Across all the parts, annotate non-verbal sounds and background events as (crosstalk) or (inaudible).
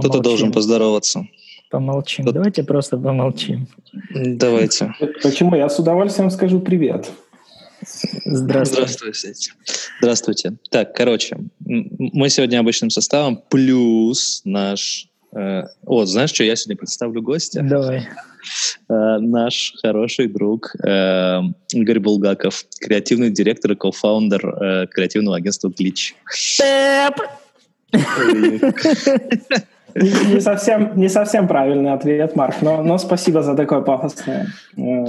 Кто-то должен поздороваться. Помолчим. Кто... Давайте просто помолчим. Давайте. Почему? Я с удовольствием скажу привет. Здравствуйте. Здравствуйте. Здравствуйте. Так, короче, мы сегодня обычным составом, плюс наш... Э, о, знаешь что, я сегодня представлю гостя. Давай. Э, наш хороший друг э, Игорь Булгаков, креативный директор и кофаундер э, креативного агентства Glitch. (laughs) Не, совсем, не совсем правильный ответ, Марк, но, но спасибо за такое пафосное. Э,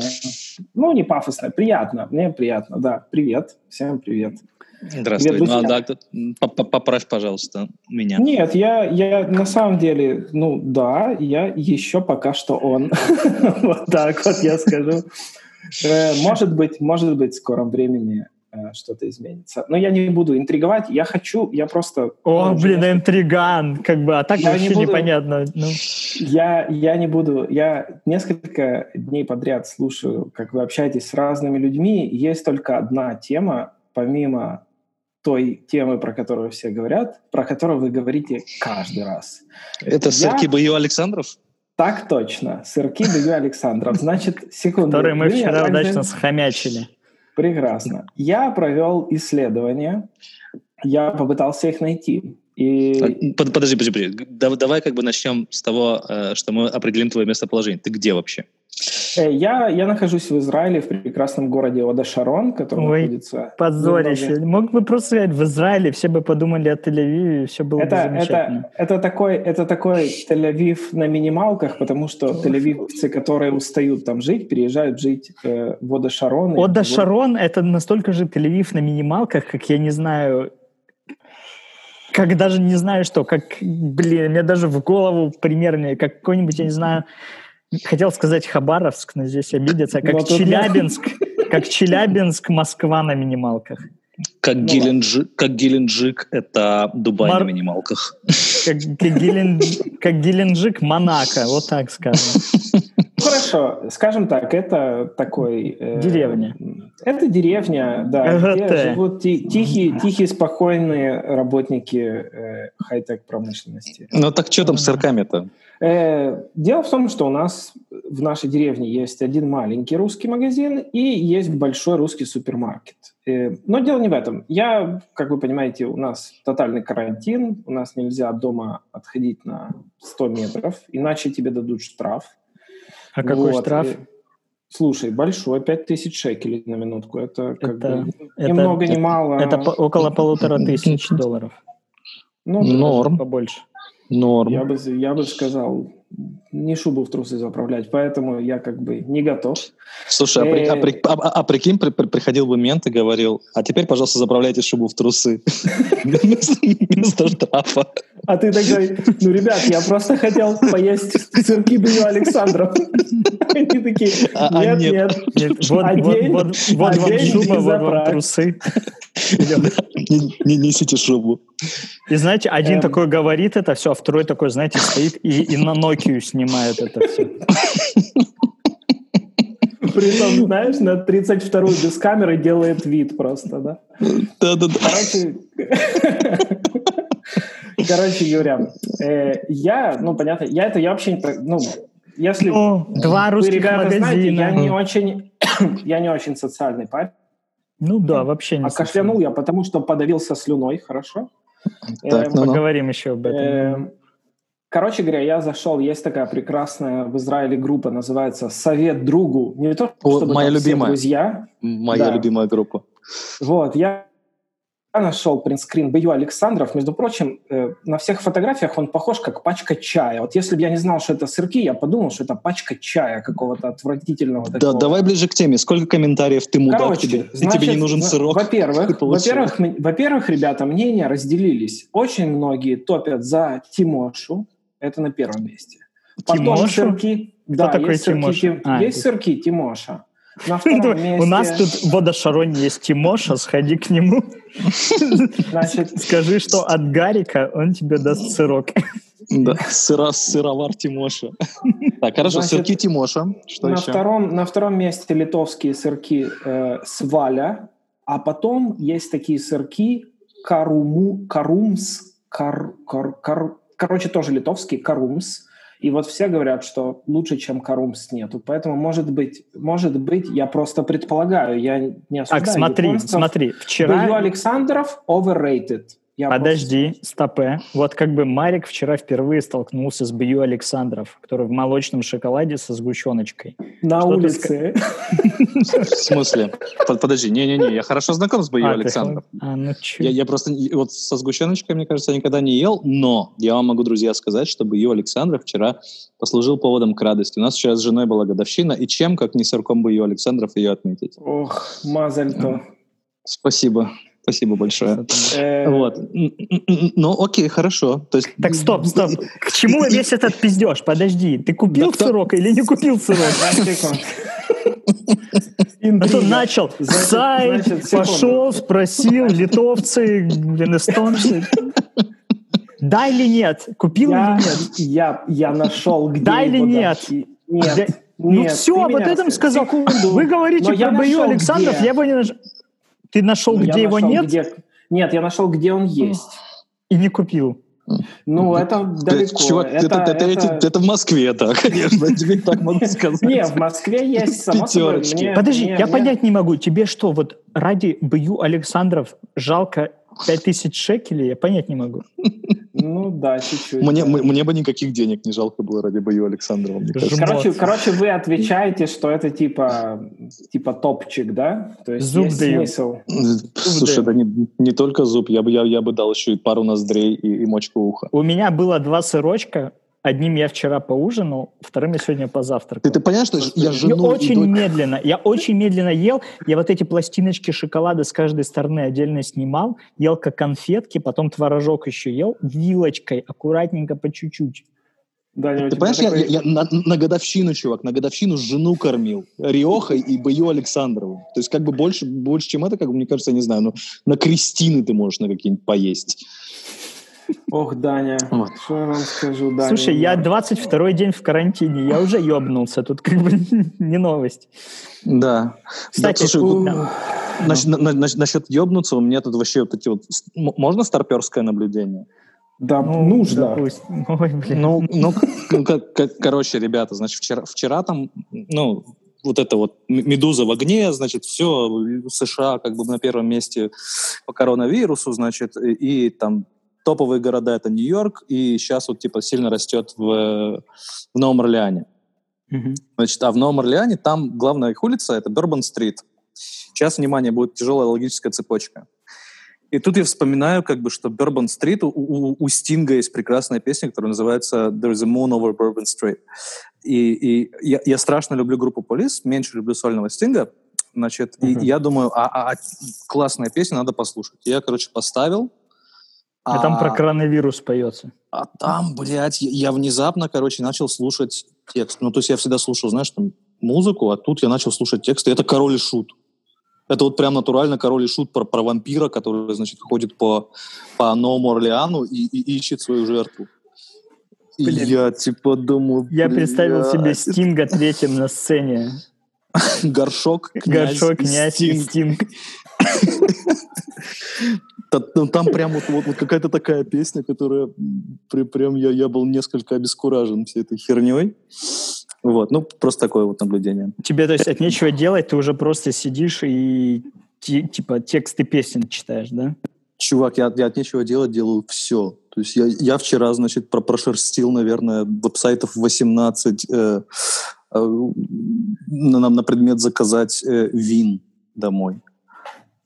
ну, не пафосное, приятно. Мне приятно, да. Привет, всем привет. Здравствуй. Привет, ну, а, да, поправь, пожалуйста, меня. Нет, я, я на самом деле, ну да, я еще пока что он. (laughs) Вот так вот я скажу. Э, может быть, может быть, в скором времени что-то изменится. Но я не буду интриговать, я хочу, я просто... О, ну, блин, я... интриган, как бы, а так я вообще не буду, непонятно. Ну. Я, я не буду, я несколько дней подряд слушаю, как вы общаетесь с разными людьми, есть только одна тема, помимо той темы, про которую все говорят, про которую вы говорите каждый раз. Это я... Сырки Бою Александров? Так точно, Сырки Бою Александров. Значит, секунду. Которые мы вчера удачно схомячили. Прекрасно. Я провел исследования, я попытался их найти. И... Подожди, подожди, подожди. Давай как бы начнем с того, э, что мы определим твое местоположение. Ты где вообще? Э, я, я нахожусь в Израиле, в прекрасном городе Ода-Шарон, который Ой, находится... позорище. Мог бы просто сказать в Израиле, все бы подумали о Тель-Авиве, все было это, бы замечательно. Это, это, такой, это такой Тель-Авив на минималках, потому что тель-авивцы, которые устают там жить, переезжают жить э, в Ода-Шарон. Ода-Шарон — это настолько же Тель-Авив на минималках, как, я не знаю, как даже не знаю что, как, блин, мне даже в голову примерно, как какой-нибудь, я не знаю, Хотел сказать Хабаровск, но здесь обидятся. Как ну, Челябинск, как Челябинск, Москва на минималках. Как, ну, Геленджик, как Геленджик — это Дубай Мар... на минималках. Как, как, Гелен... как Геленджик — Монако, вот так скажем. Хорошо, скажем так, это такой... Э, деревня. Это деревня, да, где живут тихие, тихие, спокойные работники э, хай-тек промышленности. Ну так что там с сырками-то? Э, дело в том, что у нас в нашей деревне есть один маленький русский магазин и есть большой русский супермаркет. Э, но дело не в этом. Я, как вы понимаете, у нас тотальный карантин, у нас нельзя дома отходить на 100 метров, иначе тебе дадут штраф. А какой вот. штраф? Слушай, большой, 5000 шекелей на минутку. Это как это, бы ни много, ни мало. Это по, около полутора тысяч долларов. Ну, Норм. Побольше. Норм. Я бы, я бы сказал, не шубу в трусы заправлять, поэтому я как бы не готов. Слушай, а, при, а, при, а, а прикинь, при, при, приходил бы мент и говорил, а теперь, пожалуйста, заправляйте шубу в трусы (laughs) вместо штрафа. А ты такой, ну, ребят, я просто хотел поесть сырки Беню Александров. (laughs) Они такие, а, нет, нет, нет. Вот, вам шуба, вот вам трусы. (laughs) Не, не несите шубу. И знаете, один эм... такой говорит это все, а второй такой, знаете, стоит и, и на Nokia снимает это все. Притом, знаешь, на 32-ю без камеры делает вид просто, да? Да-да-да. Короче, короче говоря, э, я, ну, понятно, я это, я вообще, ну, если ну, два вы, русских ребята, магазина. знаете, я не очень, (coughs) я не очень социальный парень. Ну да, вообще не А кашлянул я, потому что подавился слюной, хорошо? Так, э, ну, поговорим еще об этом. Э, короче говоря, я зашел, есть такая прекрасная в Израиле группа, называется «Совет другу». Не то, чтобы Моя любимая. друзья. Моя да. любимая группа. Вот, я нашел принтскрин Бою Александров. Между прочим, э, на всех фотографиях он похож как пачка чая. Вот если бы я не знал, что это сырки, я подумал, что это пачка чая какого-то отвратительного. Да, такого. давай ближе к теме. Сколько комментариев ты мудак Короче, тебе? Значит, тебе не нужен сырок? Во-первых, во-первых, во-первых, ребята, мнения разделились. Очень многие топят за Тимошу. Это на первом месте. Потом Тимошу? сырки. Кто да, такой есть Тимоша? Сырки, а, есть сырки Тимоша. На (laughs) втором месте... У нас тут в Водошароне есть Тимоша, сходи к нему. Значит... (laughs) Скажи, что от Гарика он тебе даст сырок. Да, сыра, сыровар Тимоша. Так, хорошо, Значит, сырки Тимоша. Что на еще? Втором, на втором месте литовские сырки э, Сваля, а потом есть такие сырки Каруму, Карумс, кар, кар, кар, короче, тоже литовский, Карумс. И вот все говорят, что лучше, чем Карумс нету. Поэтому, может быть, может быть, я просто предполагаю, я не осуждаю. Так, смотри, смотри, вчера... Бою Александров overrated. Я Подожди, просто... стопе. Вот как бы Марик вчера впервые столкнулся с Бью Александров, который в молочном шоколаде со сгущеночкой. На Что улице. В смысле? Подожди, не-не-не, я хорошо знаком с Бью а, Александров. А, ну я, я просто вот со сгущеночкой, мне кажется, никогда не ел, но я вам могу, друзья, сказать, что Бью Александров вчера послужил поводом к радости. У нас вчера с женой была годовщина, и чем, как не сырком Бью Александров, ее отметить? Ох, мазальто. Спасибо. Спасибо большое. Э, вот. Ну, окей, хорошо. То есть... Так, стоп, стоп. (laughs) К чему весь этот пиздеж? Подожди, ты купил сырок или не купил сырок? (laughs) (laughs) А то начал сайт, пошел, спросил, литовцы, эстонцы. Да или нет? Купил я, или нет? Я, я нашел, где Да или нет? Нет. Ну все, об этом сказал. Вы говорите про бою Александров, я его не нашел. Ты нашел, ну, где его нашел, нет? Где... Нет, я нашел, где он есть. И не купил. Ну, это далеко. Чувак, это, это, это, это, это в Москве, да, конечно, тебе так могу (laughs) сказать. Не, в Москве есть, само собой. Подожди, я понять не могу, тебе что, вот ради Бью Александров жалко 5000 шекелей, я понять не могу. Ну да, чуть-чуть. Мне, да. мне бы никаких денег не жалко было ради бою Александрова. Мне короче, короче, вы отвечаете, что это типа, типа топчик, да? То есть зуб есть даю. смысл. Слушай, это не, не только зуб, я бы, я, я бы дал еще и пару ноздрей и, и мочку уха. У меня было два сырочка, Одним я вчера поужинал, вторым я сегодня позавтракал. Ты, ты понимаешь, что я жену... Я очень дочь... медленно, я очень медленно ел. Я вот эти пластиночки шоколада с каждой стороны отдельно снимал, ел как конфетки, потом творожок еще ел вилочкой, аккуратненько, по чуть-чуть. Да, ты понимаешь, такой... я, я на, на годовщину, чувак, на годовщину жену кормил. Риохой и Бою Александрову. То есть как бы больше, больше чем это, как бы, мне кажется, я не знаю, ну, на Кристины ты можешь на какие-нибудь поесть. Ох, Даня, вот. что я вам скажу, Даня? Слушай, я 22 день в карантине, я уже ебнулся, тут как бы (laughs) не новость. Да. Кстати, да, слушай, у... да. Насчет, на, на, насчет ебнуться, у меня тут вообще вот эти вот... Можно старперское наблюдение? Да, ну, нужно. Ой, блин. Ну, ну, ну как, как, короче, ребята, значит, вчера, вчера там, ну, вот это вот медуза в огне, значит, все, США как бы на первом месте по коронавирусу, значит, и, и там топовые города это Нью-Йорк, и сейчас вот типа сильно растет в, в Новом Орлеане. Mm-hmm. Значит, а в Новом Орлеане там главная их улица это Бербан-стрит. Сейчас, внимание, будет тяжелая логическая цепочка. И тут я вспоминаю, как бы, что Бербан-стрит, у, у, у Стинга есть прекрасная песня, которая называется «There's a moon over Bourbon Street». И, и я, я страшно люблю группу Полис, меньше люблю сольного Стинга, значит, uh-huh. и я думаю, а, а, а классная песня, надо послушать. Я, короче, поставил, а, а там про коронавирус поется. А там, блядь, я внезапно, короче, начал слушать текст. Ну, то есть я всегда слушал, знаешь, там, музыку, а тут я начал слушать текст, и это «Король и Шут». Это вот прям натурально «Король и Шут» про, про вампира, который, значит, ходит по, по Новому Орлеану и, и ищет свою жертву. И Блин. я типа думаю... Я представил себе Стинга третьим на сцене. Горшок, князь, Горшок, князь Стинг. Стинг. (laughs) Ну, там прям вот, вот, вот какая-то такая песня, которая при, прям я, я был несколько обескуражен всей этой херней. Вот, ну, просто такое вот наблюдение. Тебе, то есть, от нечего делать, ты уже просто сидишь и типа тексты песен читаешь, да? Чувак, я, я от нечего делать делаю все. То есть я, я вчера, значит, про прошерстил, наверное, веб-сайтов 18 э, э, на, на предмет заказать э, вин домой.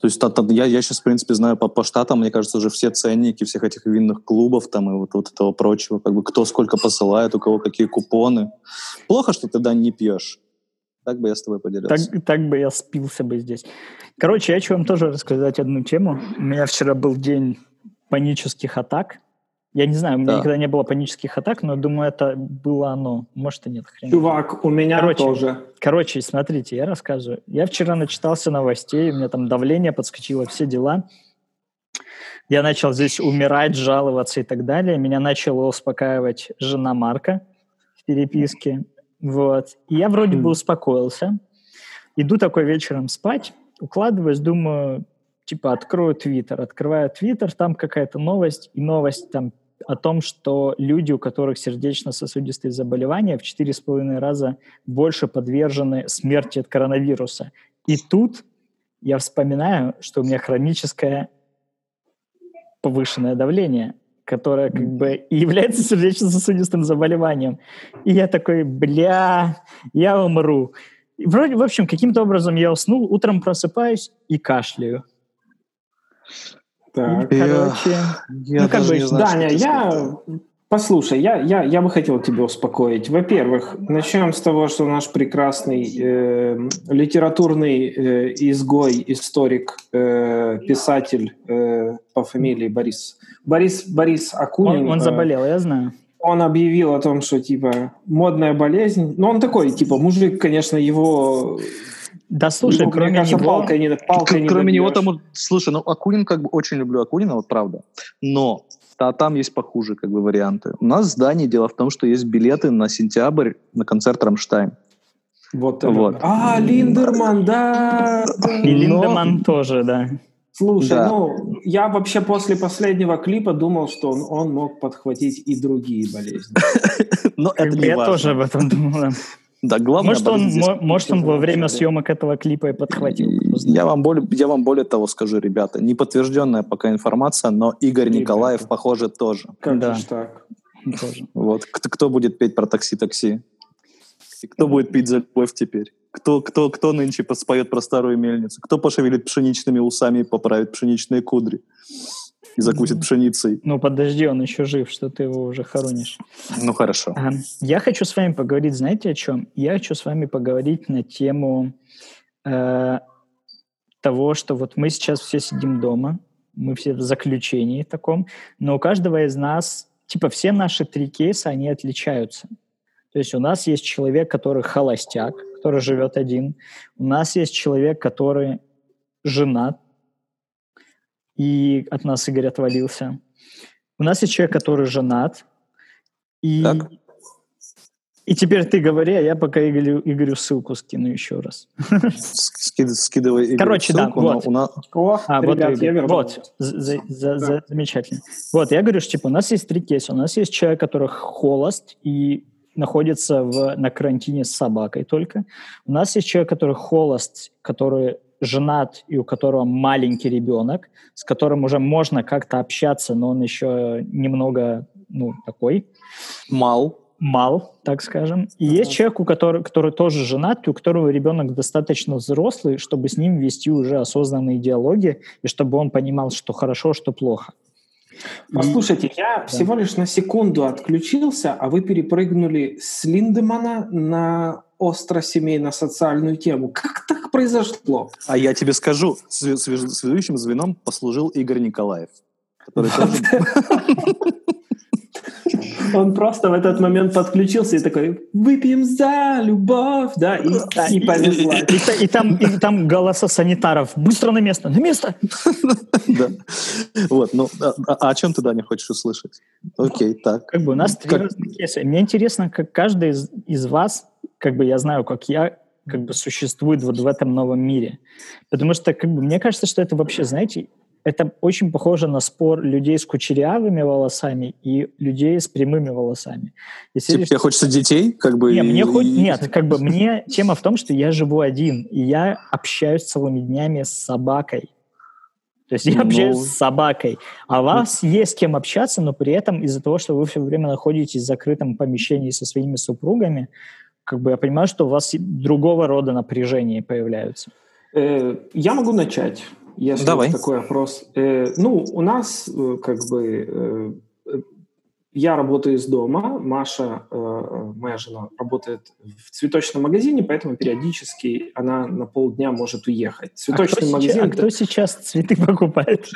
То есть я, я сейчас, в принципе, знаю по, по штатам, мне кажется, уже все ценники всех этих винных клубов там и вот, вот этого прочего, как бы кто сколько посылает, у кого какие купоны. Плохо, что ты, да, не пьешь. Так бы я с тобой поделился. Так, так бы я спился бы здесь. Короче, я хочу вам тоже рассказать одну тему. У меня вчера был день панических атак. Я не знаю, у меня да. никогда не было панических атак, но думаю, это было оно. Может, и нет. Хрен. Чувак, у меня короче, тоже. Короче, смотрите, я рассказываю. Я вчера начитался новостей, у меня там давление подскочило, все дела. Я начал здесь умирать, жаловаться и так далее. Меня начала успокаивать жена Марка в переписке. Вот. И я вроде бы успокоился. Иду такой вечером спать, укладываюсь, думаю, типа, открою Твиттер. Открываю Твиттер, там какая-то новость, и новость там о том, что люди, у которых сердечно-сосудистые заболевания, в 4,5 раза больше подвержены смерти от коронавируса. И тут я вспоминаю, что у меня хроническое повышенное давление, которое как бы и является сердечно-сосудистым заболеванием. И я такой, бля, я умру. И вроде, в общем, каким-то образом я уснул, утром просыпаюсь и кашляю. Так. И, короче, Я ну, как даже бы, не знаю, Даня, что я... сказать. Послушай, я, я, я бы хотел тебя успокоить. Во-первых, начнем с того, что наш прекрасный э, литературный э, изгой, историк, э, писатель э, по фамилии Борис. Борис, Борис Акунин. он, он э, заболел, я знаю. он объявил о том, что типа модная болезнь. Ну, он такой, типа, мужик, конечно, его. Да слушай, его, кроме кажется, него... палкой не, палкой не Кроме него там, слушай, ну Акунин как бы очень люблю Акунина, вот правда. Но а там есть похуже как бы варианты. У нас в здании дело в том, что есть билеты на сентябрь на концерт Рамштайн. Вот, это. Вот. А, Линдерман, да. да. И Но- Линдеман тоже, да. Слушай, Да. ну, я вообще после последнего клипа думал, что он, он мог подхватить и другие болезни. (laughs) Но это не я тоже об этом думал. Да. Главное, Может, он, здесь- может, он во время съемок этого клипа и подхватил. Я вам, более, я вам более того скажу, ребята, неподтвержденная пока информация, но Игорь Ребята. Николаев, похоже, тоже. Как Да. же так? Тоже. Вот. Кто, кто будет петь про такси-такси? И кто будет пить за любовь теперь? Кто, кто, кто нынче споет про старую мельницу? Кто пошевелит пшеничными усами и поправит пшеничные кудри? И закусит пшеницей? Ну, подожди, он еще жив, что ты его уже хоронишь. Ну, хорошо. А, Я хочу с вами поговорить, знаете, о чем? Я хочу с вами поговорить на тему э, того, что вот мы сейчас все сидим дома, мы все в заключении таком, но у каждого из нас, типа, все наши три кейса, они отличаются. То есть у нас есть человек, который холостяк, который живет один. У нас есть человек, который женат, и от нас Игорь отвалился. У нас есть человек, который женат, и, Так. и теперь ты говори, а я пока Игорю, Игорю ссылку скину еще раз. Ски- Скидывай Игорю Короче, да, ссылку, но вот. у нас- О, А, вот, ребят, Игорь, я вернулся. вот, за- за- за- за- замечательно. Вот, я говорю, что типа у нас есть три кейса. У нас есть человек, который холост и находится в, на карантине с собакой только. У нас есть человек, который холост, который женат и у которого маленький ребенок, с которым уже можно как-то общаться, но он еще немного, ну, такой, мал. мал, так скажем. И Ага. есть человек, у которого, который тоже женат, и у которого ребенок достаточно взрослый, чтобы с ним вести уже осознанные диалоги, и чтобы он понимал, что хорошо, что плохо. Послушайте, я всего лишь на секунду отключился, а вы перепрыгнули с Линдемана на остро-семейно-социальную тему. Как так произошло? А я тебе скажу, связующим звеном послужил Игорь Николаев. Который (laughs) тоже (laughs) Он просто в этот момент подключился и такой «Выпьем за любовь», да, и, Да, и повезла. И, та- и там, и там голоса санитаров. Быстро на место, на место! (laughs) Да. Вот, ну, а, а о чем ты, Даня, хочешь услышать? Окей, так. Как бы у нас три Как- разных кейса. Мне интересно, как каждый из, из вас, как бы я знаю, как я, как бы существует вот в этом новом мире. Потому что, как бы, мне кажется, что это вообще, знаете, это очень похоже на спор людей с кучерявыми волосами и людей с прямыми волосами. И Типа, тебе хочется детей, как бы... Не, мне и- хоть и- нет, как бы мне тема в том, что я живу один, и я общаюсь целыми днями с собакой. То есть я Ну. общаюсь с собакой, а у вас есть с кем общаться, но при этом из-за того, что вы все время находитесь в закрытом помещении со своими супругами, как бы я понимаю, что у вас другого рода напряжения появляются. Э, Я могу начать, если Давай. такой опрос. Э, Ну, у нас э, как бы я работаю из дома, Маша, э, моя жена, работает в цветочном магазине, поэтому периодически она на полдня может уехать. А Цветочный сейчас, магазин. а кто сейчас цветы покупает?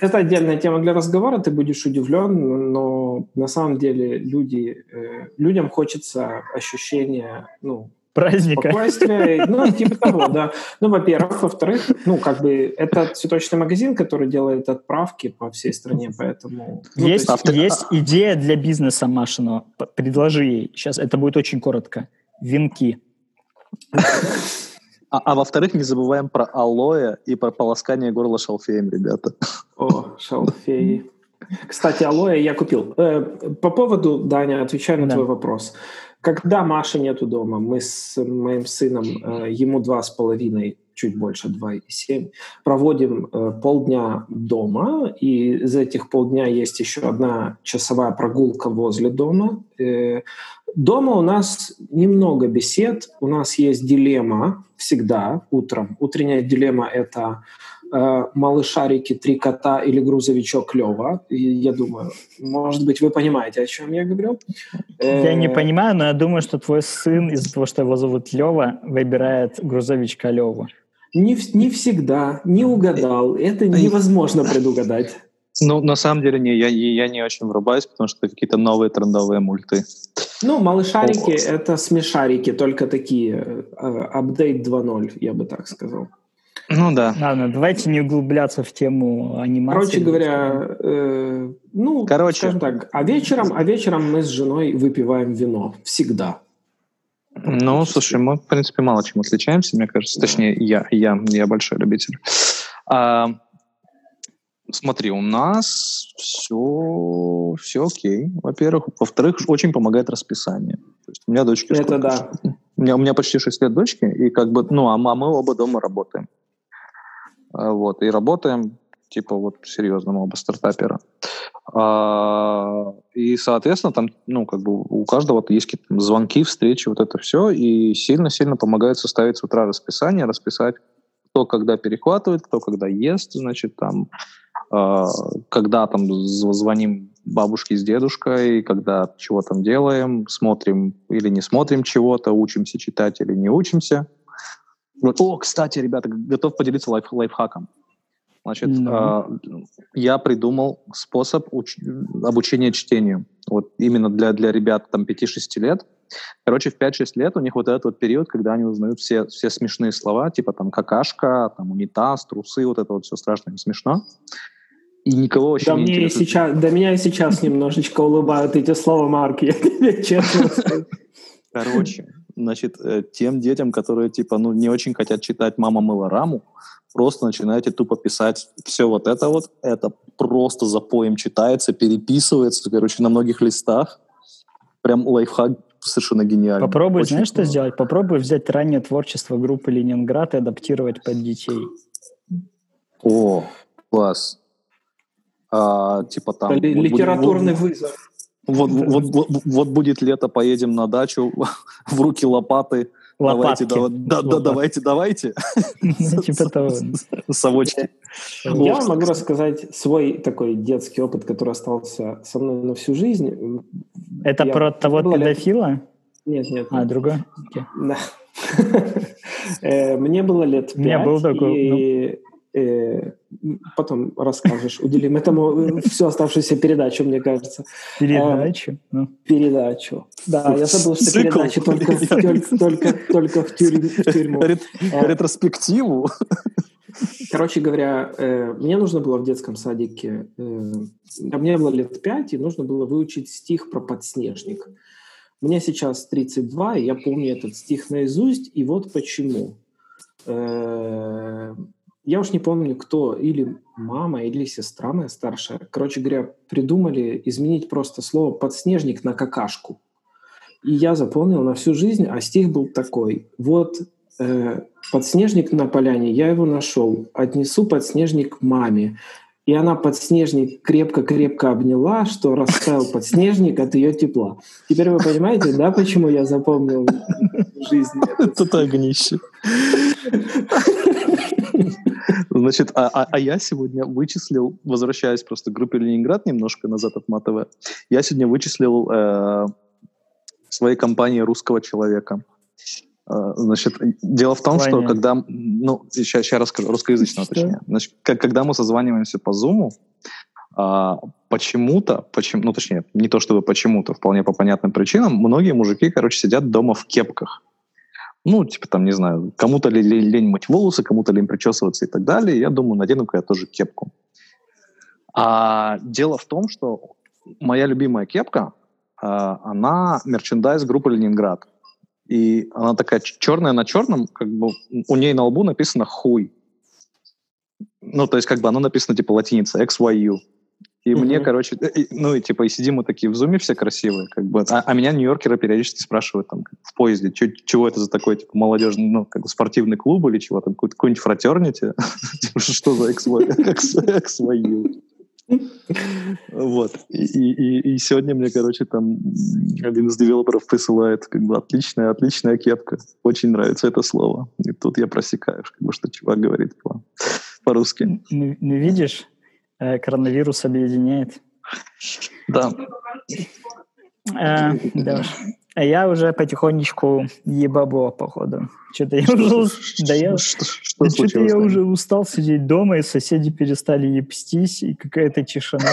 Это отдельная тема для разговора, ты будешь удивлен, но на самом деле люди, э, людям хочется ощущения, ну, Праздника. спокойствия, (laughs) ну, типа того, да. Ну, во-первых. Во-вторых, ну, как бы, это цветочный магазин, который делает отправки по всей стране, поэтому... ну, есть, есть- авто- есть идея для бизнеса Машиного. П- Предложи ей. Сейчас это будет очень коротко. Венки. А, а во-вторых, не забываем про алоэ и про полоскание горла шалфеем, ребята. О, шалфей. Кстати, алоэ я купил. Э, по поводу, Даня, отвечаю на да. твой вопрос. Когда Маши нету дома, мы с моим сыном, э, ему два с половиной, чуть больше, два и семь, проводим э, полдня дома, и из этих полдня есть еще одна часовая прогулка возле дома. Дома у нас немного бесед, у нас есть дилемма всегда утром. Утренняя дилемма — это э, малышарики, три кота или грузовичок Лева. И я думаю, может быть, вы понимаете, о чем я говорю? Я не э, понимаю, но я думаю, что твой сын из-за того, что его зовут Лева, выбирает грузовичка Леву. Не, не всегда, не угадал. Это невозможно предугадать. Ну, на самом деле, не, я, я не очень врубаюсь, потому что это какие-то новые трендовые мульты. Ну, малышарики — это смешарики, только такие. Апдейт 2.0, я бы так сказал. Ну да. Ладно, давайте не углубляться в тему анимации. Короче говоря, э, ну, Короче. скажем так, а вечером, а вечером мы с женой выпиваем вино. Всегда. Ну, слушай, мы, в принципе, мало чем отличаемся, мне кажется. Да. Точнее, я, я, я большой любитель. А, смотри, у нас все, все окей, во-первых. Во-вторых, очень помогает расписание. То есть у меня дочки... Это да. У меня, у меня почти 6 лет дочки, и как бы, ну, а мы оба дома работаем. А, вот, и работаем, типа, вот, серьезно, мы оба стартаперы. А, и, соответственно, там, ну, как бы у каждого есть какие-то звонки, встречи, вот это все, и сильно-сильно помогает составить с утра расписание, расписать, кто когда перехватывает, кто когда ест, значит, там, когда там звоним бабушке с дедушкой, когда чего там делаем, смотрим или не смотрим чего-то, учимся читать или не учимся. Вот. О, кстати, ребята, готов поделиться лайф лайфхаком. Значит, mm-hmm. э, я придумал способ уч- обучения чтению. Вот именно для, для ребят там 5-6 лет. Короче, в 5-6 лет у них вот этот вот период, когда они узнают все, все смешные слова, типа там какашка, там унитаз, трусы, вот это вот все страшно и смешно. И никого вообще да не мне интересует. Сейчас, да меня и сейчас немножечко улыбают эти слова Марк, (laughs) я тебе честно скажу. Короче, значит, э, тем детям, которые, типа, ну, не очень хотят читать «Мама мыла раму», просто начинаете тупо писать все вот это вот, это просто за поем читается, переписывается, короче, на многих листах. Прям лайфхак совершенно гениальный. Попробуй, Очень знаешь, что сделать? Попробуй взять раннее творчество группы «Ленинград» и адаптировать под детей. О, класс. А, типа там... Литературный вот, вызов. Вот, вот, вот, вот будет лето, поедем на дачу, (laughs) в руки лопаты. Лопатки. Давайте, да, да, давайте, давайте. (laughs) Ну, типа того. (laughs) Совочки. Я могу рассказать свой такой детский опыт, который остался со мной на всю жизнь. Это про того педофила? Нет, нет. А, другой? Да. Э, мне было лет пять. У меня был такой. Э, потом расскажешь, уделим этому э, всю оставшуюся передачу, мне кажется. Передачу? Э, передачу. Да, я забыл, что Цикл. передачи только, только, только, только в, тюрь, в тюрьму. Рет, ретроспективу. Короче говоря, э, мне нужно было в детском садике, э, мне было лет пять, и нужно было выучить стих про подснежник. Мне сейчас 32, и я помню этот стих наизусть, и вот почему. Э, я уж не помню, кто, или мама, или сестра моя старшая, короче говоря, придумали изменить просто слово «подснежник» на «какашку». И я запомнил на всю жизнь, а стих был такой. Вот э, подснежник на поляне, я его нашел, отнесу подснежник маме. И она подснежник крепко-крепко обняла, что растаял подснежник от ее тепла. Теперь вы понимаете, да, почему я запомнил (laughs) жизнь? Это огнище. Значит, а, а, а я сегодня вычислил, возвращаясь просто к группе Ленинград немножко назад от МАТВ, я сегодня вычислил э, своей компании русского человека. Э, значит, дело в том, Ваня. что когда, ну, сейчас, сейчас расскажу, русскоязычного точнее. Значит, как, когда мы созваниваемся по Zoom, а, почему-то, почему, ну, точнее, не то чтобы почему-то, вполне по понятным причинам, многие мужики, короче, сидят дома в кепках. Ну, типа там, не знаю, кому-то ли, лень мыть волосы, кому-то лень причесываться и так далее. Я думаю, надену-ка я тоже кепку. А дело в том, что моя любимая кепка, а, она мерчендайз группы «Ленинград». И она такая черная на черном, как бы у ней на лбу написано «хуй». Ну, то есть как бы оно написано типа латиница XYU. И мне, короче, и, ну и типа, и сидим мы такие в зуме все красивые, как бы, а, а меня нью-йоркеры периодически спрашивают там в поезде, чё, чего это за такой, типа, молодежный, ну, как бы спортивный клуб или чего там, какой-нибудь фратернити, (laughs) типа, что за экс-вою? Вот. И, и, и сегодня мне, короче, там один из девелоперов присылает как бы отличная, отличная кепка. Очень нравится это слово. И тут я просекаю, как бы, что чувак говорит по, по-русски. Ну, ну, видишь, Э, коронавирус объединяет. Да. А, да. А я уже потихонечку ебабо, походу. Что-то я уже... Да я... Что-то я уже устал сидеть дома, и соседи перестали ебстись, и какая-то тишина.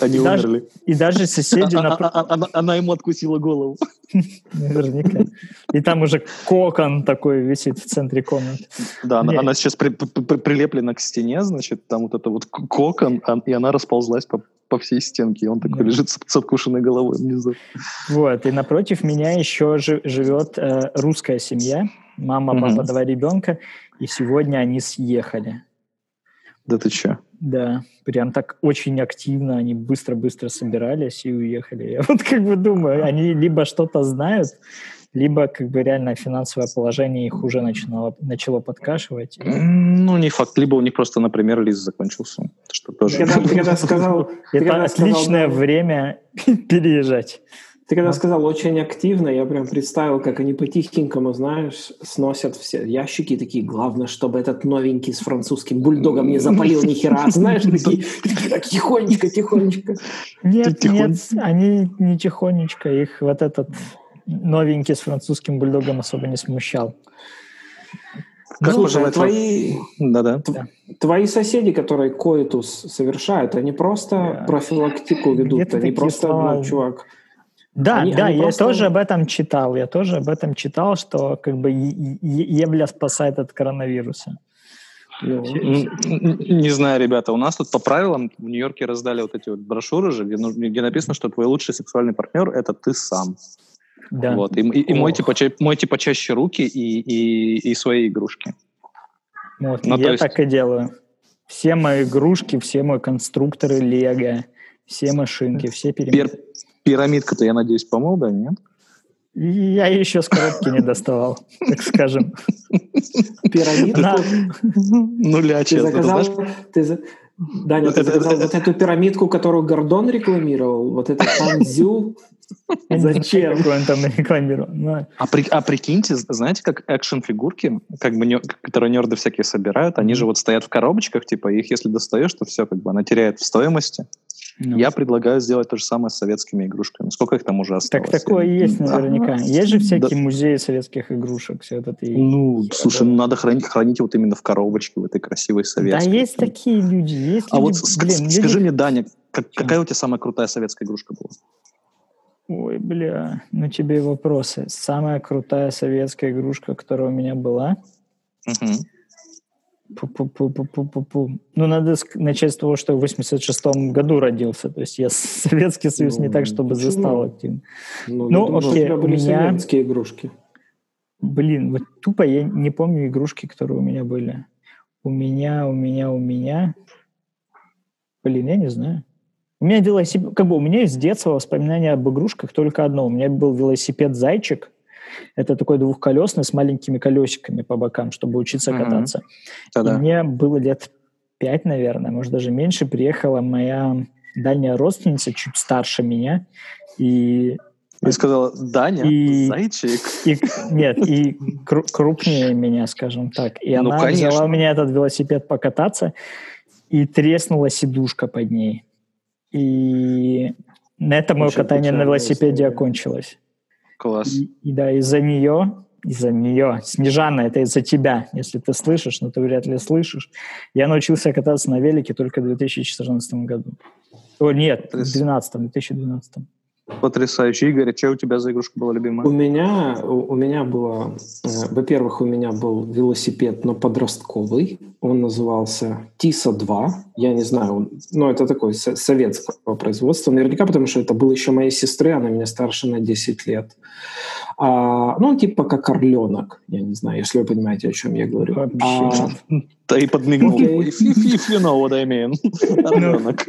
Они даже, умерли. И даже соседи... А, а, а, она, она ему откусила голову. Наверняка. И там уже кокон такой висит в центре комнаты. Да, она, она сейчас при, при, прилеплена к стене, значит, там вот это вот кокон, и она расползлась по, по всей стенке, и он такой да. лежит с, с откушенной головой внизу. Вот, и напротив меня еще живет э, русская семья, мама, папа, mm два ребенка, и сегодня они съехали. Да ты че? Да, прям так очень активно, они быстро-быстро собирались и уехали. Я (laughs) вот как бы думаю, они либо что-то знают, либо как бы реально финансовое положение их уже начинало, начало подкашивать. Ну, не факт. Либо у них просто, например, лист закончился. Что тоже... Когда, ты когда сказал... Это отличное время (laughs) переезжать. Ты когда сказал очень активно, я прям представил, как они по-тихенькому, знаешь, сносят все ящики такие. Главное, чтобы этот новенький с французским бульдогом не запалил ни хера. (laughs) Знаешь, такие, так, тихонечко, тихонечко. Нет, нет, они не тихонечко. Их вот этот новенький с французским бульдогом особо не смущал. Как ну, Слушай, твои, да, да. твои соседи, которые коитус совершают, они просто да. профилактику ведут, они просто, слова... ну, чувак, да, они, да, они я просто... тоже об этом читал. Я тоже об этом читал, что как бы Ебля спасает от коронавируса. Ну, не знаю, ребята, у нас тут по правилам в Нью-Йорке раздали вот эти вот брошюры же, где, ну, где написано, что твой лучший сексуальный партнер это ты сам. Да. Вот. И, и, и мойте, поча, мойте почаще руки и, и, и свои игрушки. Вот, ну, я есть... так и делаю. Все мои игрушки, все мои конструкторы Лего, все машинки, все перемены. Пирамидка-то, я надеюсь, помыл, да, нет? Я еще с коробки не доставал, так скажем. Пирамидку? Нуля, Ты заказал... Ты Даня, ты заказал вот эту пирамидку, которую Гордон рекламировал, вот этот Панзю. (laughs) Зачем? он там рекламировал? Ну. А, при, а прикиньте, знаете, как экшн-фигурки, как бы, не, которые нерды всякие собирают, они же вот стоят в коробочках, типа, их если достаешь, то все, как бы, она теряет в стоимости. Ну. Я предлагаю сделать то же самое с советскими игрушками. Сколько их там уже осталось? Так такое я... есть наверняка. Да. Есть же всякие да. музеи советских игрушек. Все это и... Ну, и слушай, ну надо хранить, хранить вот именно в коробочке, в этой красивой советской. Да, есть там. такие люди. Есть а люди, вот блин, скажи люди... мне, Даня, как, какая у тебя самая крутая советская игрушка была? Ой, бля, ну тебе вопросы. Самая крутая советская игрушка, которая у меня была... Угу Пу-пу-пу-пу-пу-пу. Ну, надо начать с того, что в 86-м году родился. То есть я (laughs) Советский Союз ну, не так, чтобы почему? застал активно. Ну, ну окей, у, тебя были меня... советские игрушки. Блин, вот тупо я не помню игрушки, которые у меня были. У меня, у меня, у меня... Блин, я не знаю. У меня велосипед... Как бы у меня из детства воспоминания об игрушках только одно. У меня был велосипед-зайчик, это такой двухколесный с маленькими колесиками по бокам, чтобы учиться mm-hmm. кататься. И мне было лет пять, наверное, может даже меньше. Приехала моя дальняя родственница, чуть старше меня, и ты сказала, Даня, и, зайчик. И, нет, и кру- крупнее меня, скажем так. И ну, она конечно. взяла у меня этот велосипед покататься, и треснула сидушка под ней. И на этом мое катание на велосипеде история. окончилось. Класс. И, и да, из-за нее, из-за нее, Снежана, это из-за тебя, если ты слышишь, но ты вряд ли слышишь. Я научился кататься на велике только в 2014 году. О, нет, в 2012, 2012. Потрясающе. Игорь, что у тебя за игрушка была любимая? У меня, у, у меня было, э, во-первых, у меня был велосипед, но подростковый. Он назывался Тиса-2. Я не знаю, но это такой советского производства. Наверняка, потому что это был еще моей сестры, она меня старше на 10 лет. А, ну, типа как орленок, я не знаю, если вы понимаете, о чем я говорю. Вообще. А, Да и подмигнул. Окей. If, if, if you know what I mean. Орленок.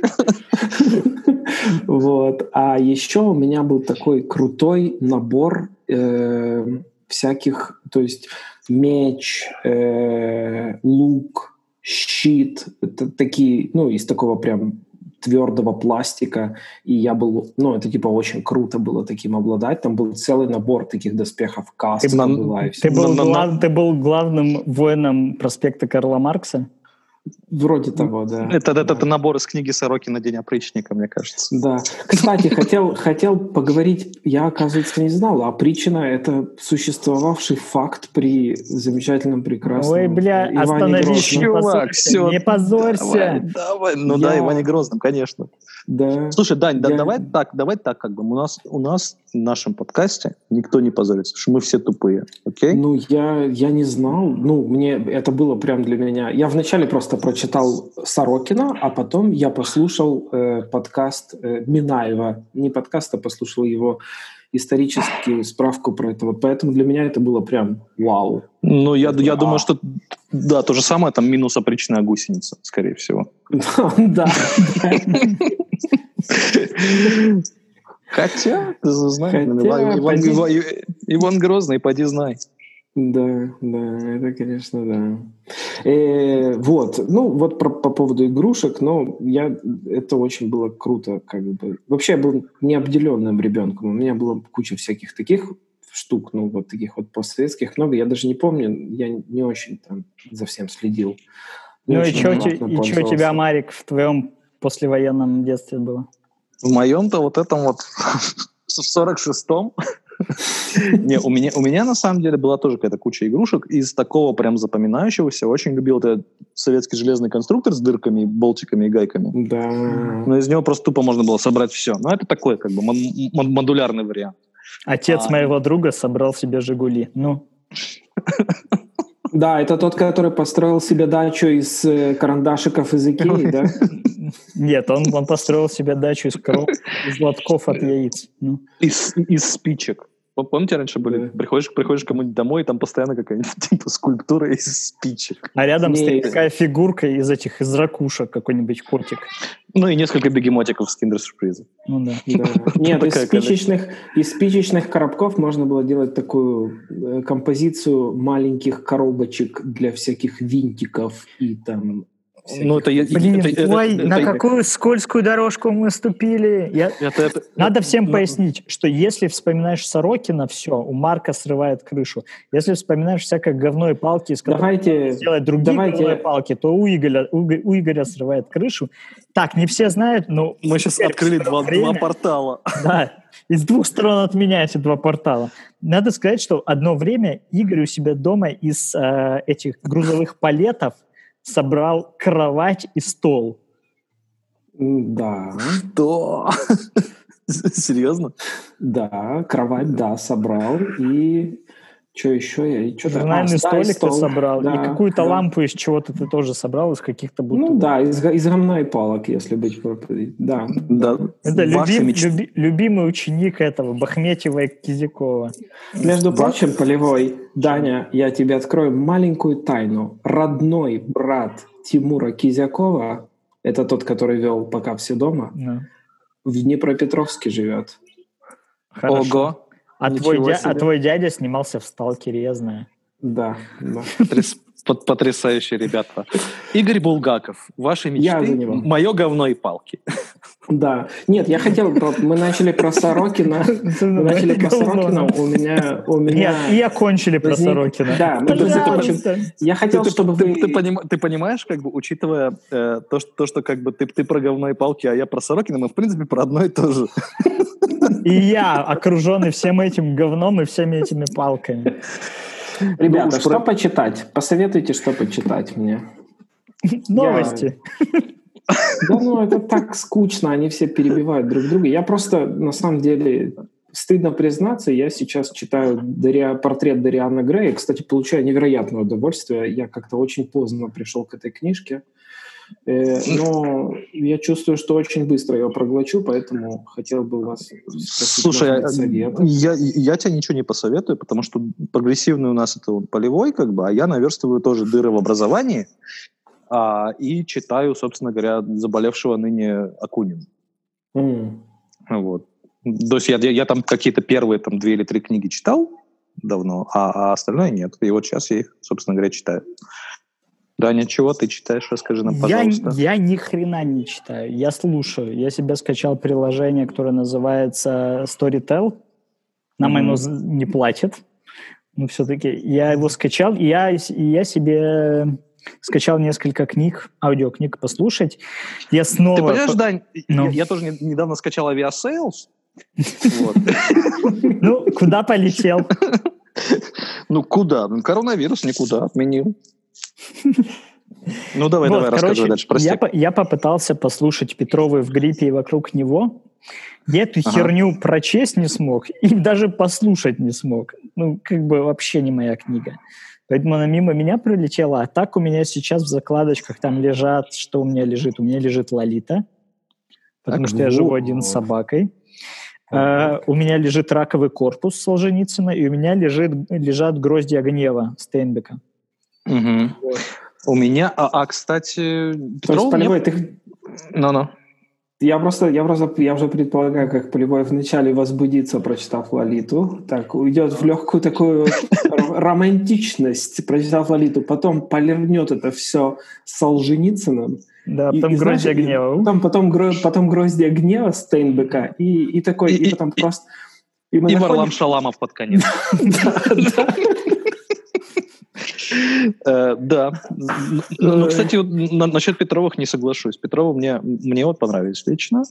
Вот. А еще у меня был такой крутой набор э, всяких, то есть меч, э, лук, щит, это такие, ну, из такого прям твердого пластика, и я был, ну, это типа очень круто было таким обладать, там был целый набор таких доспехов, каска Ты была и. Ты был, На- на- на- глав- ты был главным воином проспекта Карла Маркса? Вроде того, да. Это, это, это набор из книги Сороки на День опричника, мне кажется. Да. Кстати, хотел, хотел поговорить, я, оказывается, не знал, а причина — это существовавший факт при замечательном, прекрасном Ой, бля, Иване остановись, Чувак, всё. не позорься. Давай, давай. Ну да, Я- Иване Грозном, конечно. Да. Слушай, Дань, да, Я- давай так, давай так, как бы у нас, у нас в нашем подкасте никто не позорится, потому что мы все тупые, окей? Ну, я, я не знал. Ну, мне это было прям для меня... Я вначале просто прочитал Сорокина, а потом я послушал э, подкаст э, Минаева. Не подкаст, а послушал его историческую справку про это. Вот поэтому для меня это было прям вау. Ну, я, я А. думаю, что да, то же самое, там минус опричная гусеница, скорее всего. (laughs) Да. Хотя, ты знаешь, Иван, Грозный, поди знай. Да, да, это, конечно, да. Э, вот, ну, вот про- по поводу игрушек, ну, я, это очень было круто, как бы. Вообще, я был необделенным ребенком, у меня было куча всяких таких штук, ну, вот таких вот постсоветских много, я даже не помню, я не очень там за всем следил. Ну и что у тебя. Марик, в твоем послевоенном детстве было? В моем-то вот этом вот (laughs) в 46-м (laughs) не, у меня, у меня на самом деле была тоже какая-то куча игрушек. Из такого прям запоминающегося очень любил этот советский железный конструктор с дырками, болтиками и гайками. Да. Но из него просто тупо можно было собрать все. Но это такой как бы модулярный вариант. Отец А. моего друга собрал себе «Жигули». Ну, (laughs) Да, это тот, который построил себе дачу из э, карандашиков из Икеи, да? нет, он, он построил себе дачу из коров, из лотков от яиц. Ну, Из, из спичек. Пом- Помните, раньше были? Да. Приходишь, приходишь кому-нибудь домой, и там постоянно какая-нибудь (laughs) типа скульптура из спичек. А рядом Не, стоит такая фигурка из этих, из ракушек, какой-нибудь котик. Ну и несколько бегемотиков с киндер-сюрприза. Ну да. (laughs) Да. Нет, из спичечных, из спичечных коробков можно было делать такую э, композицию маленьких коробочек для всяких винтиков и там... Ну, это я- Блин, это- ой, это- на это- какую скользкую дорожку мы ступили. Я... это- это- Надо всем ну, пояснить, что если вспоминаешь Сорокина, все, у Марка срывает крышу. Если вспоминаешь всякое говно и палки, из Давайте... сделать другие давайте- говно и палки, то у Игоря, у, у Игоря срывает крышу. Так, не все знают, но Мы сейчас открыли два, время- два портала. Да, из двух сторон от меня эти два портала. Надо сказать, что одно время Игорь у себя дома из э, этих грузовых палетов собрал кровать и стол. Да, Что? (laughs) Серьезно? да, кровать, да, собрал. И что еще? Я что-то... Журнальный а, да, столик ты стол. собрал, Да, и какую-то да. лампу из чего-то ты тоже собрал, из каких-то бутылок. Ну да, из, из говна и палок, если быть... пропри- Да. Да. Это любим- мечты. люби- любимый ученик этого, Бахметьева и Кизякова. Между прочим, Полевой, Даня, я тебе открою маленькую тайну. Родной брат Тимура Кизякова, это тот, который вел «Пока все дома», Ну, в Днепропетровске живет. хорошо. Ого. А Ничего твой, дя- а твой дядя снимался в «Сталкере», я знаю. Да, да. (laughs) Пот- Потрясающие ребята. Игорь Булгаков. Ваши Я за мечты. него. Мое говно и палки. Да. Нет, я хотел... Мы начали про Сорокина. (laughs) Мы начали про Сорокина. У меня... У меня... Нет, и окончили про Сорокина. Да, Я хотел, ты, чтобы ты- вы... ты поним- ты понимаешь, как бы, учитывая э, то, что, то, что как бы ты, ты про говно и палки, а я про Сорокина, мы, в принципе, про одно и то же. И я, окруженный всем этим говном и всеми этими палками. Ребята, Ну, что про- почитать? Посоветуйте, что почитать мне. Новости. Да ну, это так скучно, они все перебивают друг друга. Я просто, на самом деле, стыдно признаться, я сейчас читаю Дариа- портрет Дарианы Грея. Кстати, получаю невероятное удовольствие. Я как-то очень поздно пришел к этой книжке. Э, (laughs) но я чувствую, что очень быстро ее проглочу, поэтому хотел бы вас спросить, Слушай, я, я, я тебе ничего не посоветую, потому что прогрессивный у нас это полевой, как бы, а я наверстываю тоже дыры в образовании а, и читаю, собственно говоря, заболевшего ныне Акунин. Mm. Вот. То есть я, я, я там какие-то первые там две или три книги читал давно, а, а остальное нет. И вот сейчас я их, собственно говоря, читаю. Да, ничего, ты читаешь, расскажи нам, пожалуйста. Я, я ни хрена не читаю, я слушаю. Я себе скачал приложение, которое называется Storytel. Нам mm-hmm. оно не платит, но все-таки я его скачал, и я, и я себе скачал несколько книг, аудиокниг послушать. Я снова... Ты понимаешь, Дань, ну. я, я тоже недавно скачал Aviasales. (laughs) Ну, куда полетел? Ну, куда? Коронавирус никуда отменил. Ну, давай, вот, давай, короче, рассказывай дальше, прости. Я, я попытался послушать Петровой в гриппе и вокруг него. Я эту ага. херню прочесть не смог и даже послушать не смог. Ну, как бы вообще не моя книга. Поэтому она мимо меня пролетела. А так у меня сейчас в закладочках там лежат... Что у меня лежит? У меня лежит Лолита, потому так, что я живу один с собакой. Uh, у меня лежит раковый корпус Солженицына, и у меня лежит, лежат гроздья гнева Стейнбека. Угу. Вот. У меня, а, а кстати, Петров... Полевой, мне... ты... Ну, ну. Я просто, я просто, я уже предполагаю, как Полевой вначале возбудится, прочитав Лолиту, так уйдет в легкую такую (laughs) романтичность, прочитав Лолиту, потом полирнет это все Солженицыным. Да, потом и, гроздья гнева. Потом, потом, потом гроздья гнева Стейнбека, и, и такой, и, и потом и, просто... И, и Варлам Шаламов под конец. Э, (laughs) да. (laughs) Ну, кстати, насчет Петровых не соглашусь. Петрова мне, мне вот понравились лично.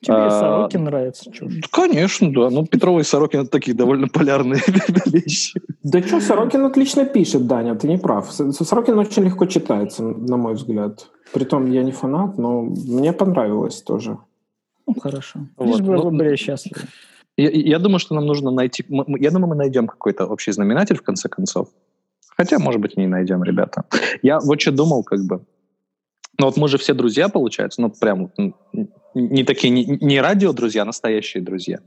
Тебе а, Сорокин нравится? Конечно, да. Ну, Петрова и Сорокин это такие довольно полярные (laughs) вещи. Да что, Сорокин отлично пишет, Даня, ты не прав. Сорокин очень легко читается, на мой взгляд. Притом я не фанат, но мне понравилось тоже. Ну, хорошо. Вот. Лишь бы ну, были счастливы. Я, я думаю, что нам нужно найти... Я думаю, мы найдем какой-то общий знаменатель в конце концов. Хотя, может быть, не найдем, ребята. Я вот что думал, как бы. Ну вот мы же все друзья, получается, ну прям не такие, не, не радио-друзья, а настоящие друзья.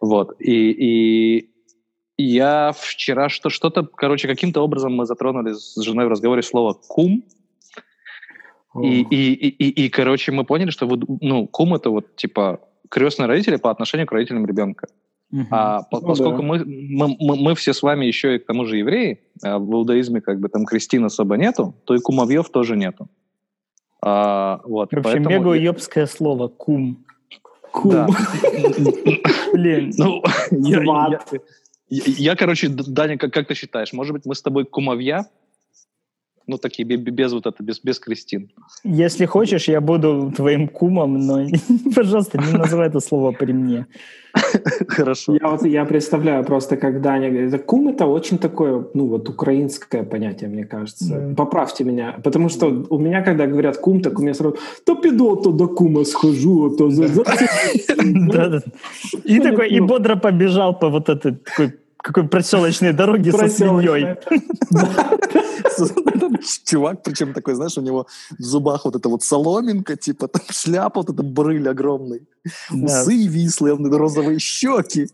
Вот. И, и я вчера что, что-то, короче, каким-то образом мы затронули с женой в разговоре слово «кум», и, и, и, и, и, короче, мы поняли, что вот, ну, кум это вот, типа, крестные родители по отношению к родителям ребенка. Uh-huh. А по, ну, поскольку да. мы, мы, мы, мы все с вами еще и к тому же евреи, а в иудаизме как бы там крестин особо нету, то и кумовьев тоже нету. А, вот, Вообще поэтому... мега уебское слово «кум». Кум. Да. (laughs) Блин. Ну, я, я, я, я, короче, Даня, как, как ты считаешь, может быть, мы с тобой кумовья? Ну, такие без вот это, без, без крестин. Если хочешь, я буду твоим кумом, но, (laughs) пожалуйста, не называй это слово при мне. Хорошо. Я вот я представляю просто, как Даня говорит, кум это очень такое, ну вот украинское понятие, мне кажется. Mm. Поправьте меня, потому что у меня, когда говорят кум, так у меня сразу, то пиду, то до кума схожу, а то за... (laughs) И такой, и бодро побежал по вот этой такой какой проселочной дороге со свиньей. Чувак, причем такой, знаешь, у него в зубах вот эта вот соломинка, типа там шляпа, вот эта брыль огромный, усы вислые, розовые щеки.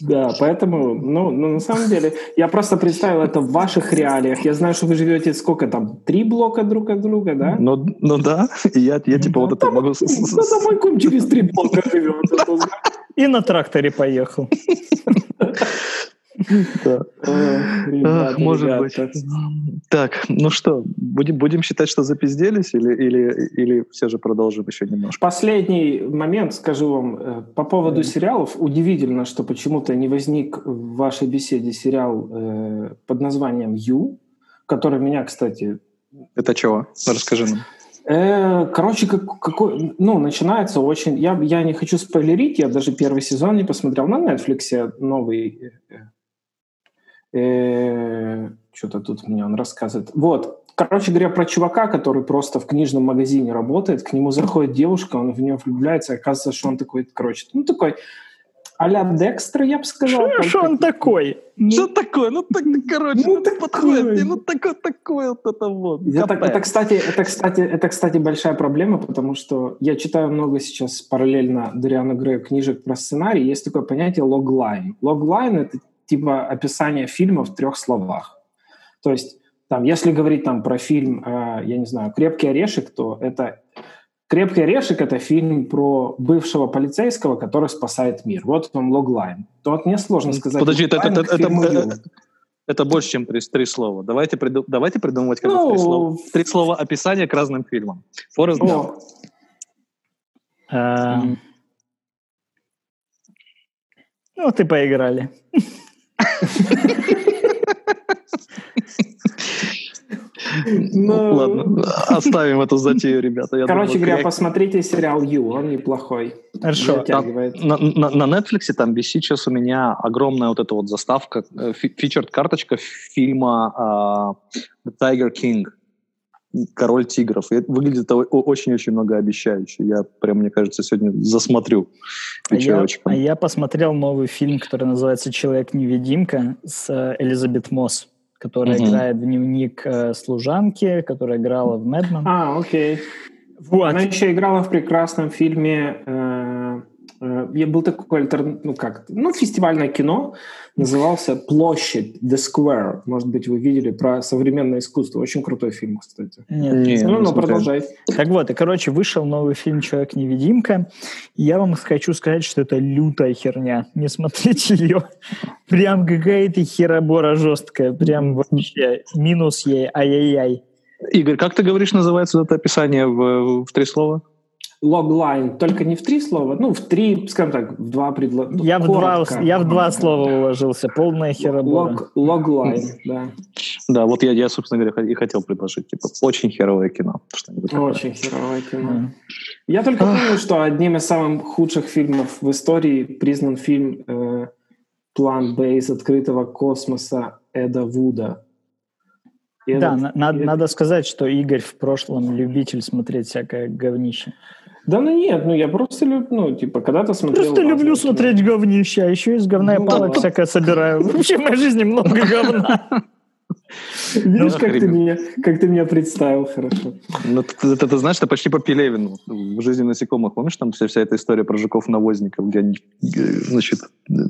Да, поэтому, ну, ну, на самом деле, я просто представил это в ваших реалиях. Я знаю, что вы живете сколько там, три блока друг от друга, да? Ну, ну да, и я, я типа вот это могу... Да, мой кум через три блока живет. И на тракторе поехал. (laughs) Может быть. Так, ну что, будем, считать, что запизделись или, все же продолжим еще немножко? Последний момент скажу вам э, по поводу сериалов. Удивительно, что почему-то не возник в вашей беседе сериал э, под названием «Ю», который меня, кстати... Это чего? Расскажи нам. Э, короче, как, какой, ну, начинается очень... Я, я не хочу спойлерить, я даже первый сезон не посмотрел на Netflix, новый что-то тут мне он рассказывает. Вот, короче говоря, про чувака, который просто в книжном магазине работает, к нему заходит девушка, он в нее влюбляется, оказывается, что он такой, короче, ну такой а-ля Декстер, я бы сказал. Что он такой? Что такое? Ну, так, короче, Ну, ну, такой. подходит мне, ну, такое, такое вот это вот. Это, это, кстати, это, кстати, это, кстати, большая проблема, потому что я читаю много сейчас параллельно Дариану Грею книжек про сценарий. Есть такое понятие логлайн. Логлайн — это типа описание фильма в трех словах. То есть, там, если говорить там про фильм, э, я не знаю, «Крепкий орешек», то это «Крепкий орешек» — это фильм про бывшего полицейского, который спасает мир. Вот вам логлайн. То вот мне сложно сказать. Подожди, это, это, это- «Ю». это больше, чем три, три слова. Давайте, приду- давайте придумывать как Ну, три, слова. три слова описания к разным фильмам. Форест Гамп. А, Ну, вот и поиграли. ну, Ладно, оставим эту затею, ребята. Я Короче думаю, говоря, кряк- посмотрите сериал Ю, он неплохой. Хорошо. На, на, на Netflix там висит сейчас у меня огромная вот эта вот заставка, э, фи- фичерд-карточка фильма а, The Tiger King, Король тигров. И это выглядит очень-очень многообещающе. Я прям, мне кажется, сегодня засмотрю А я, вечерочком. а я посмотрел новый фильм, который называется «Человек-невидимка» с э, Элизабет Мосс, которая Мгм. играет дневник э, служанки, которая играла в «Мэдмен». А, окей. Вот. Она еще играла в прекрасном фильме. э, я был такой альтерн... ну как, ну фестивальное кино, назывался «Площадь», «The Square». Может быть, вы видели про современное искусство. Очень крутой фильм, кстати. Нет, Не, не не ну, ну, продолжай. Так вот, и, короче, вышел новый фильм «Человек-невидимка». Я вам хочу сказать, что это лютая херня. Не смотрите ее. Прям какая-то херобора жесткая. Прям вообще минус ей. Ай-яй-яй. Игорь, как ты говоришь, называется это описание в, в три слова? Логлайн, только не в три слова, ну, в три, скажем так, в два предложения. Я в, два, я в два слова уложился. Полная херобора. Лог, логлайн, да. Да, вот я, я, собственно говоря, и хотел предложить. Типа, очень херовое кино. Очень херовое кино. Да. Я только помню, что одним из самых худших фильмов в истории признан фильм э, «План Б из открытого космоса» Эда Вуда. И Да, этот- на- надо, и- надо сказать, что Игорь в прошлом любитель смотреть всякое говнище. Да ну нет, ну я просто люблю, ну типа когда-то смотрел... Просто разные люблю кино. смотреть говнище, а еще из говна и Ну, палок да. всякое собираю. Вообще в моей жизни много говна. Видишь, Ну, как ты, меня, как ты меня представил хорошо. Ну, это, это, ты знаешь, это почти по Пелевину. В жизни насекомых, помнишь, там вся, вся эта история про жуков-навозников, где они, э, значит,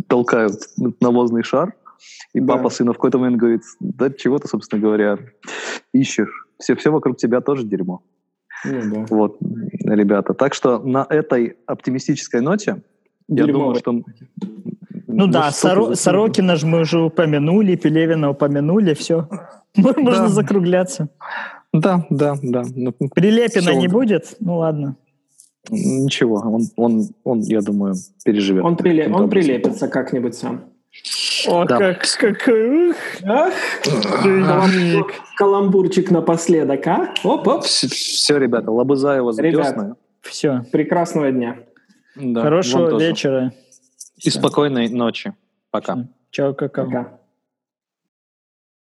толкают навозный шар, и Да. папа сына в какой-то момент говорит, да чего ты, собственно говоря, ищешь? Все, все вокруг тебя тоже дерьмо. Ну да. Вот, ребята. Так что на этой оптимистической ноте я думаю, что... Ну да, Соро- Сорокина же мы уже упомянули, Пелевина упомянули, все. (laughs) Можно Да. закругляться. Да, да, да. Ну, Прилепина не будет? Ну ладно. Ничего, он, он, он, я думаю, переживет. Он, приле- он прилепится как-нибудь сам. О, Да. как, как, ух, Ах, дневник. каламбурчик напоследок, а? Оп-оп. Все, ребята, Лобызаева Ребят. запесная. Все. Прекрасного дня. Да, Хорошего вечера. И спокойной ночи. Пока. Чао, какао. Пока.